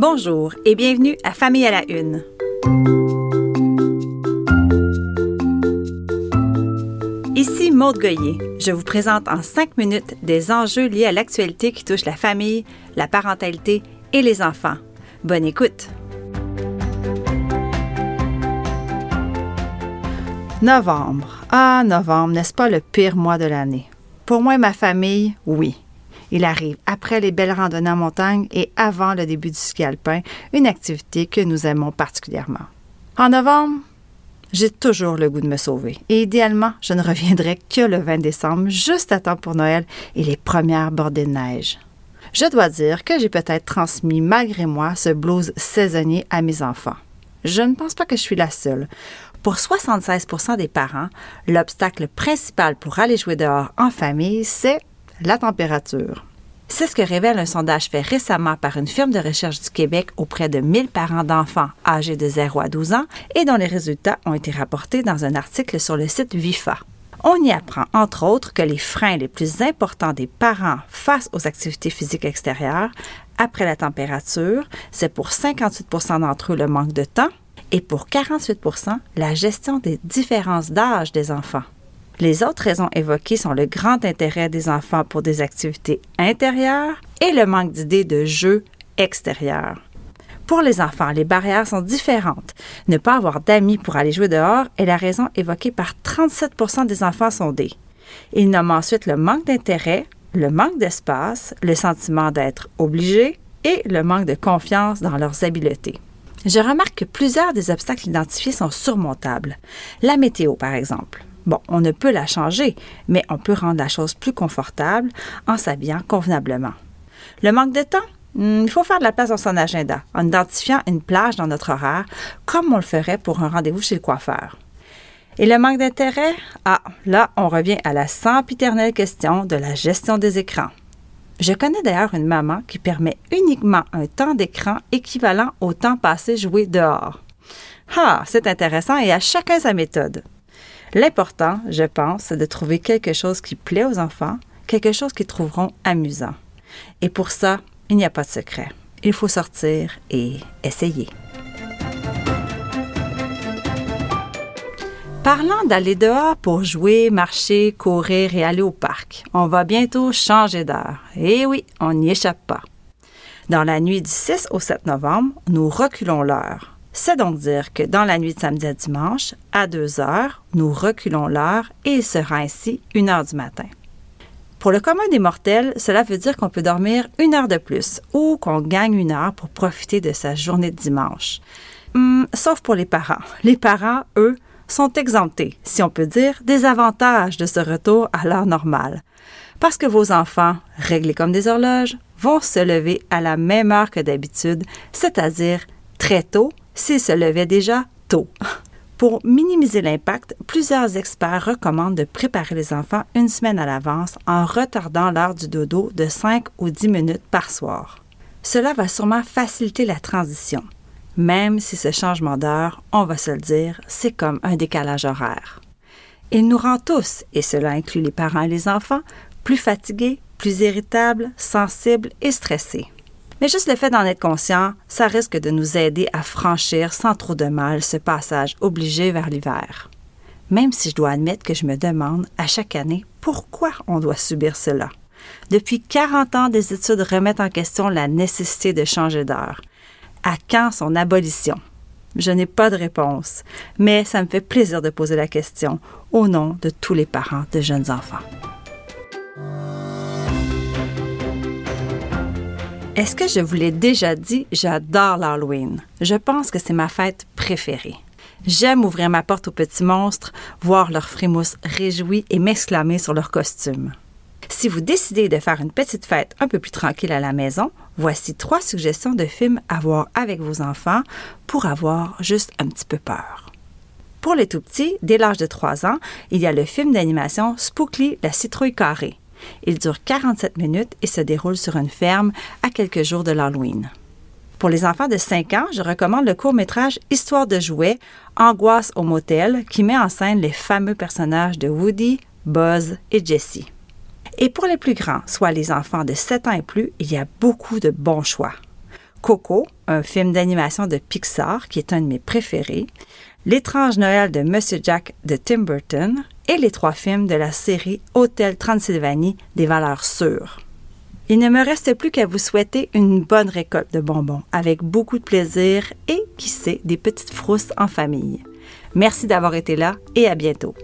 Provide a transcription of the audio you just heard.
Bonjour et bienvenue à Famille à la Une. Ici Maude Goyer. Je vous présente en cinq minutes des enjeux liés à l'actualité qui touche la famille, la parentalité et les enfants. Bonne écoute! Novembre. Ah, novembre, n'est-ce pas le pire mois de l'année? Pour moi et ma famille, oui. Il arrive après les belles randonnées en montagne et avant le début du ski alpin, une activité que nous aimons particulièrement. En novembre, j'ai toujours le goût de me sauver. Et idéalement, je ne reviendrai que le 20 décembre, juste à temps pour Noël et les premières bordées de neige. Je dois dire que j'ai peut-être transmis malgré moi ce blues saisonnier à mes enfants. Je ne pense pas que je suis la seule. Pour 76% des parents, l'obstacle principal pour aller jouer dehors en famille, c'est la température. C'est ce que révèle un sondage fait récemment par une firme de recherche du Québec auprès de 1000 parents d'enfants âgés de 0 à 12 ans et dont les résultats ont été rapportés dans un article sur le site VIFA. On y apprend, entre autres, que les freins les plus importants des parents face aux activités physiques extérieures après la température, c'est pour 58% d'entre eux le manque de temps et pour 48% la gestion des différences d'âge des enfants. Les autres raisons évoquées sont le grand intérêt des enfants pour des activités intérieures et le manque d'idées de jeux extérieurs. Pour les enfants, les barrières sont différentes. Ne pas avoir d'amis pour aller jouer dehors est la raison évoquée par 37% des enfants sondés. Ils nomment ensuite le manque d'intérêt, le manque d'espace, le sentiment d'être obligé et le manque de confiance dans leurs habiletés. Je remarque que plusieurs des obstacles identifiés sont surmontables. La météo, par exemple. Bon, on ne peut la changer, mais on peut rendre la chose plus confortable en s'habillant convenablement. Le manque de temps? Hmm, il faut faire de la place dans son agenda en identifiant une plage dans notre horaire, comme on le ferait pour un rendez-vous chez le coiffeur. Et le manque d'intérêt? Ah, là, on revient à la sempiternelle question de la gestion des écrans. Je connais d'ailleurs une maman qui permet uniquement un temps d'écran équivalent au temps passé joué dehors. Ah, c'est intéressant et à chacun sa méthode. L'important, je pense, c'est de trouver quelque chose qui plaît aux enfants, quelque chose qu'ils trouveront amusant. Et pour ça, il n'y a pas de secret. Il faut sortir et essayer. Parlant d'aller dehors pour jouer, marcher, courir et aller au parc, on va bientôt changer d'heure. Et oui, on n'y échappe pas. Dans la nuit du 6 au 7 novembre, nous reculons l'heure. C'est donc dire que dans la nuit de samedi à dimanche, à 2 heures, nous reculons l'heure et il sera ainsi 1 heure du matin. Pour le commun des mortels, cela veut dire qu'on peut dormir une heure de plus ou qu'on gagne une heure pour profiter de sa journée de dimanche. Hum, sauf pour les parents. Les parents, eux, sont exemptés, si on peut dire, des avantages de ce retour à l'heure normale. Parce que vos enfants, réglés comme des horloges, vont se lever à la même heure que d'habitude, c'est-à-dire très tôt s'ils se levaient déjà tôt. Pour minimiser l'impact, plusieurs experts recommandent de préparer les enfants une semaine à l'avance en retardant l'heure du dodo de 5 ou 10 minutes par soir. Cela va sûrement faciliter la transition, même si ce changement d'heure, on va se le dire, c'est comme un décalage horaire. Il nous rend tous, et cela inclut les parents et les enfants, plus fatigués, plus irritables, sensibles et stressés. Mais juste le fait d'en être conscient, ça risque de nous aider à franchir sans trop de mal ce passage obligé vers l'hiver. Même si je dois admettre que je me demande à chaque année pourquoi on doit subir cela. Depuis 40 ans, des études remettent en question la nécessité de changer d'heure. À quand son abolition? Je n'ai pas de réponse, mais ça me fait plaisir de poser la question au nom de tous les parents de jeunes enfants. Est-ce que je vous l'ai déjà dit, j'adore l'Halloween. Je pense que c'est ma fête préférée. J'aime ouvrir ma porte aux petits monstres, voir leurs frémousses réjouis et m'exclamer sur leurs costumes. Si vous décidez de faire une petite fête un peu plus tranquille à la maison, voici trois suggestions de films à voir avec vos enfants pour avoir juste un petit peu peur. Pour les tout petits, dès l'âge de 3 ans, il y a le film d'animation Spookly la citrouille carrée. Il dure 47 minutes et se déroule sur une ferme à quelques jours de l'Halloween. Pour les enfants de 5 ans, je recommande le court-métrage Histoire de jouets, Angoisse au motel, qui met en scène les fameux personnages de Woody, Buzz et Jessie. Et pour les plus grands, soit les enfants de 7 ans et plus, il y a beaucoup de bons choix. Coco, un film d'animation de Pixar qui est un de mes préférés, L'étrange Noël de Monsieur Jack de Tim Burton et les trois films de la série Hôtel Transylvanie des valeurs sûres. Il ne me reste plus qu'à vous souhaiter une bonne récolte de bonbons avec beaucoup de plaisir et, qui sait, des petites frousses en famille. Merci d'avoir été là et à bientôt.